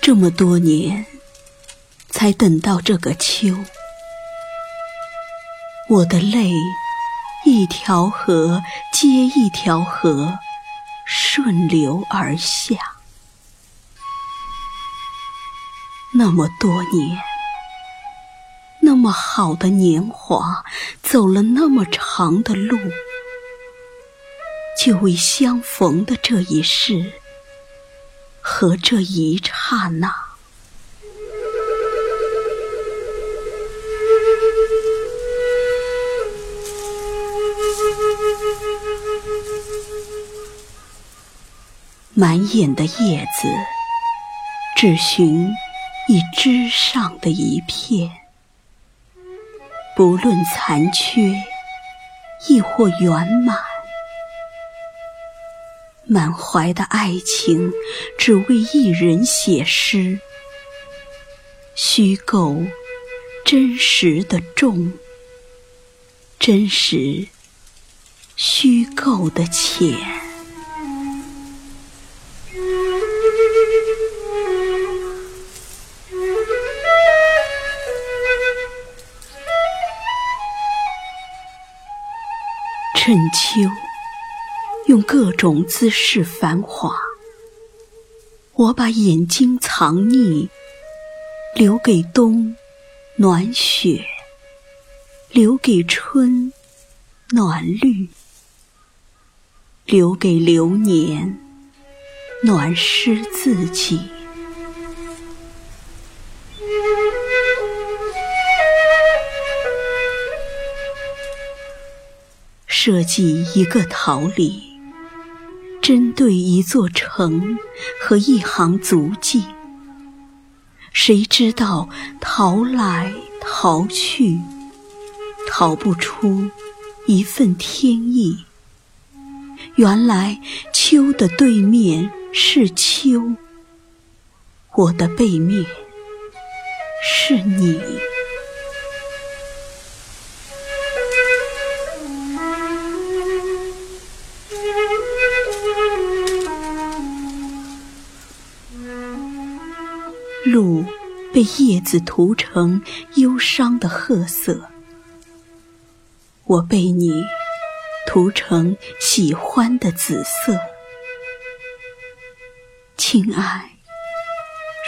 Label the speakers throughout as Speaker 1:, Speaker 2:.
Speaker 1: 这么多年，才等到这个秋。我的泪，一条河接一条河，顺流而下。那么多年，那么好的年华，走了那么长的路，就为相逢的这一世。和这一刹那，满眼的叶子，只寻一枝上的一片，不论残缺，亦或圆满。满怀的爱情，只为一人写诗。虚构，真实的重；真实，虚构的浅。趁秋。用各种姿势繁华，我把眼睛藏匿，留给冬暖雪，留给春暖绿，留给流年暖湿自己。设计一个桃李。针对一座城和一行足迹，谁知道逃来逃去，逃不出一份天意。原来秋的对面是秋，我的背面是你。路被叶子涂成忧伤的褐色，我被你涂成喜欢的紫色。亲爱，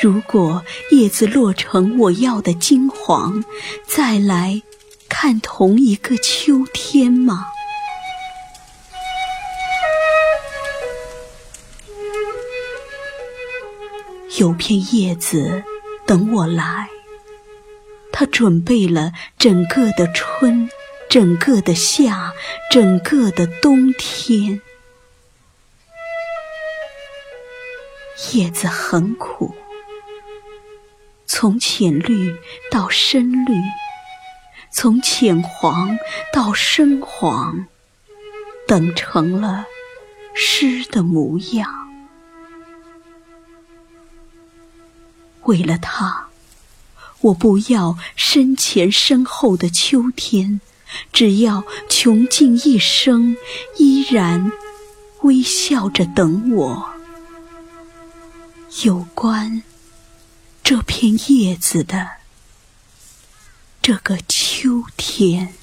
Speaker 1: 如果叶子落成我要的金黄，再来看同一个秋天吗？有片叶子等我来，它准备了整个的春，整个的夏，整个的冬天。叶子很苦，从浅绿到深绿，从浅黄到深黄，等成了诗的模样。为了他，我不要身前身后的秋天，只要穷尽一生，依然微笑着等我。有关这片叶子的这个秋天。